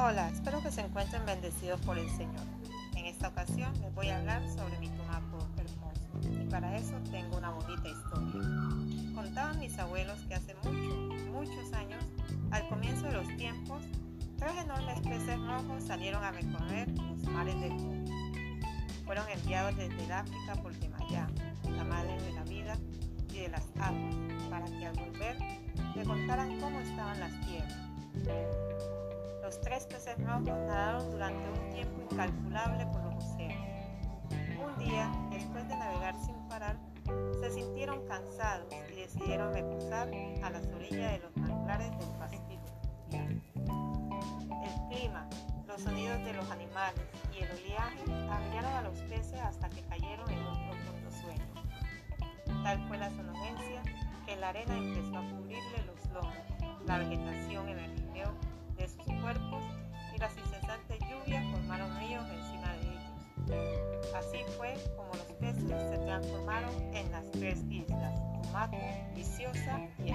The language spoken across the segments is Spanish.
Hola, espero que se encuentren bendecidos por el Señor. En esta ocasión les voy a hablar sobre mi tumaco hermoso y para eso tengo una bonita historia. Contaban mis abuelos que hace muchos, muchos años, al comienzo de los tiempos, tres enormes peces rojos salieron a recorrer los mares del mundo. Fueron enviados desde el África por Yemayá, la madre de la vida y de las aguas, para que al volver le contaran cómo estaban las tierras los tres peces rojos nadaron durante un tiempo incalculable por los océanos. Un día, después de navegar sin parar, se sintieron cansados y decidieron reposar a las orillas de los manglares del Pacífico. El clima, los sonidos de los animales y el oleaje abrillaron a los peces hasta que cayeron en un profundo sueño. Tal fue la sonolencia que la arena empezó a cubrirle los lomos, la vegetación sus cuerpos y las incesantes lluvias formaron ríos encima de ellos. Así fue como los peces se transformaron en las tres islas, Tumaco, Viciosa y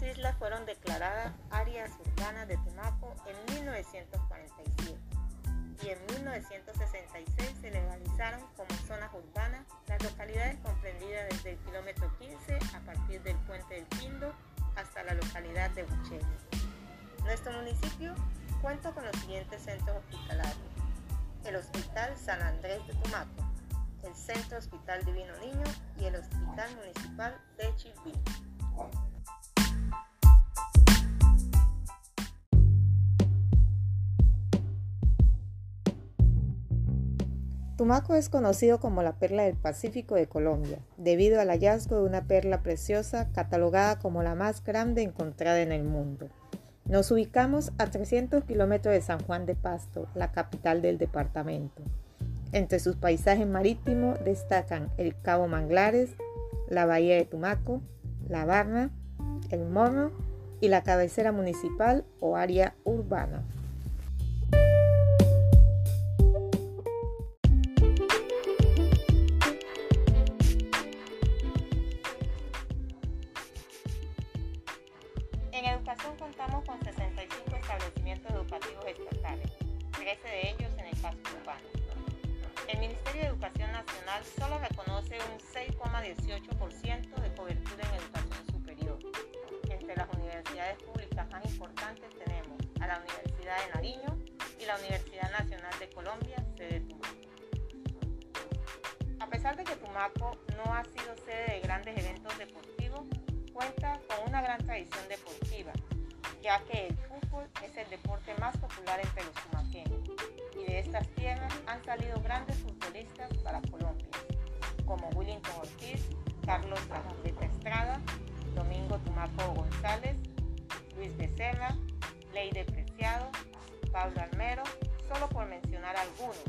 Estas islas fueron declaradas áreas urbanas de Tumaco en 1947 y en 1966 se legalizaron como zonas urbanas las localidades comprendidas desde el kilómetro 15 a partir del puente del Pindo hasta la localidad de Bucheli. Nuestro municipio cuenta con los siguientes centros hospitalarios. El Hospital San Andrés de Tumaco, el Centro Hospital Divino Niño y el Hospital Municipal de Chilví. Tumaco es conocido como la perla del Pacífico de Colombia, debido al hallazgo de una perla preciosa catalogada como la más grande encontrada en el mundo. Nos ubicamos a 300 kilómetros de San Juan de Pasto, la capital del departamento. Entre sus paisajes marítimos destacan el Cabo Manglares, la Bahía de Tumaco, la Barna, el Morro y la cabecera municipal o área urbana. Educación contamos con 65 establecimientos educativos estatales, 13 de ellos en casco urbano. El Ministerio de Educación Nacional solo reconoce un 6,18% de cobertura en educación superior. Entre las universidades públicas más importantes tenemos a la Universidad de Nariño y la Universidad Nacional de Colombia, sede de Tumaco. A pesar de que Tumaco no ha sido sede de grandes eventos deportivos, cuenta con una gran tradición deportiva, ya que el fútbol es el deporte más popular entre los tumaqueños y de estas tierras han salido grandes futbolistas para Colombia, como Willington Ortiz, Carlos Lajandeta Estrada, Domingo Tumaco González, Luis Becerra, Leide Preciado, Pablo Almero, solo por mencionar algunos,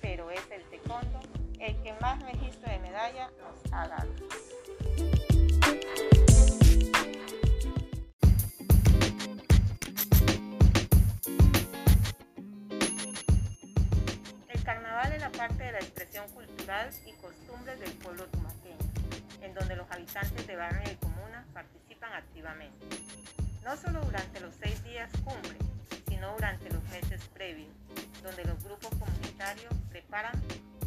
pero es el taekwondo el que más registro de medalla nos ha dado. Parte de la expresión cultural y costumbres del pueblo tumaqueño, en donde los habitantes de barrio y comuna participan activamente. No solo durante los seis días cumbre, sino durante los meses previos, donde los grupos comunitarios preparan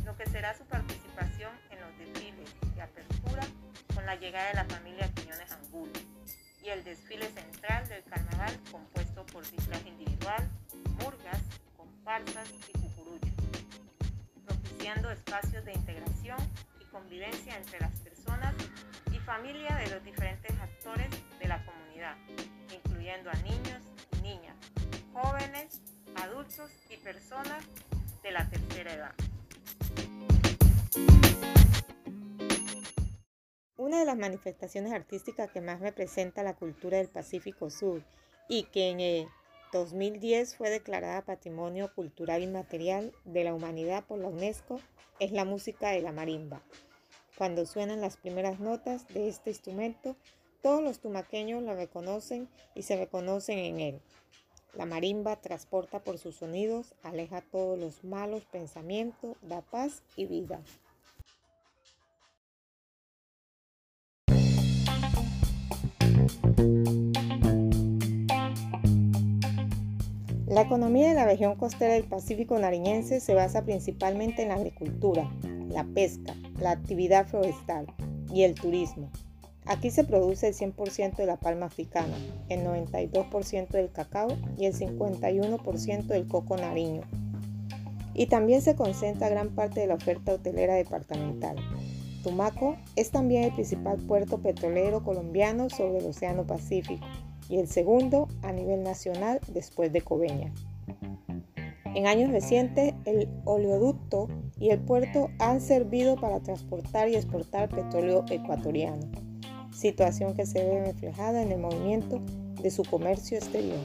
lo que será su participación en los desfiles de apertura con la llegada de la familia Quiñones Angulo y el desfile central del carnaval compuesto por disfraz individual, murgas, comparsas convivencia entre las personas y familia de los diferentes actores de la comunidad, incluyendo a niños y niñas, jóvenes, adultos y personas de la tercera edad. Una de las manifestaciones artísticas que más representa la cultura del Pacífico Sur y que en el 2010 fue declarada Patrimonio Cultural Inmaterial de la Humanidad por la UNESCO es la música de la marimba. Cuando suenan las primeras notas de este instrumento, todos los tumaqueños lo reconocen y se reconocen en él. La marimba transporta por sus sonidos, aleja todos los malos pensamientos, da paz y vida. La economía de la región costera del Pacífico nariñense se basa principalmente en la agricultura, la pesca, la actividad forestal y el turismo. Aquí se produce el 100% de la palma africana, el 92% del cacao y el 51% del coco nariño. Y también se concentra gran parte de la oferta hotelera departamental. Tumaco es también el principal puerto petrolero colombiano sobre el Océano Pacífico y el segundo a nivel nacional después de Coveña. En años recientes, el oleoducto y el puerto han servido para transportar y exportar petróleo ecuatoriano situación que se ve reflejada en el movimiento de su comercio exterior.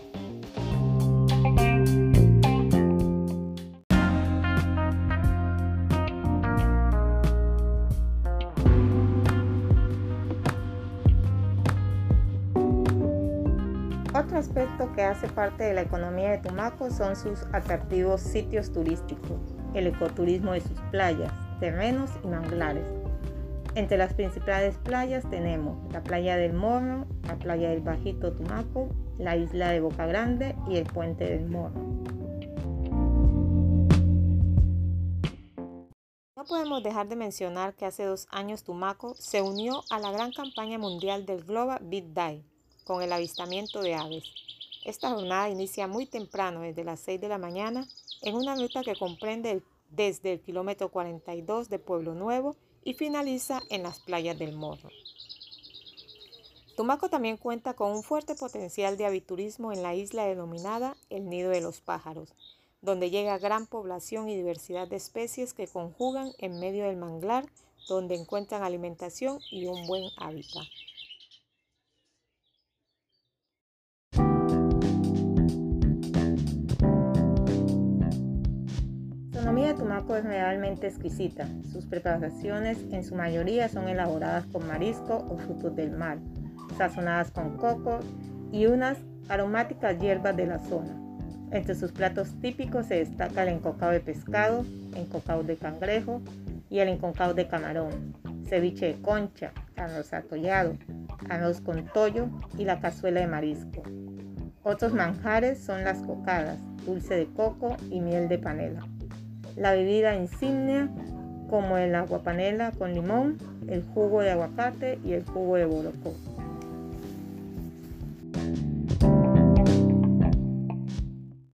Otro aspecto que hace parte de la economía de Tumaco son sus atractivos sitios turísticos, el ecoturismo de sus playas, terrenos y manglares, entre las principales playas tenemos la playa del Morro, la playa del Bajito Tumaco, la isla de Boca Grande y el puente del Morro. No podemos dejar de mencionar que hace dos años Tumaco se unió a la gran campaña mundial del Global Big Day con el avistamiento de aves. Esta jornada inicia muy temprano, desde las 6 de la mañana, en una ruta que comprende desde el kilómetro 42 de Pueblo Nuevo y finaliza en las playas del Morro. Tumaco también cuenta con un fuerte potencial de aviturismo en la isla denominada el Nido de los Pájaros, donde llega gran población y diversidad de especies que conjugan en medio del manglar, donde encuentran alimentación y un buen hábitat. Tumaco es realmente exquisita. Sus preparaciones en su mayoría son elaboradas con marisco o frutos del mar, sazonadas con coco y unas aromáticas hierbas de la zona. Entre sus platos típicos se destaca el encocado de pescado, encocado de cangrejo y el encocado de camarón, ceviche de concha, arroz atollado, arroz con tollo y la cazuela de marisco. Otros manjares son las cocadas, dulce de coco y miel de panela la bebida insignia como el agua panela con limón, el jugo de aguacate y el jugo de borocó.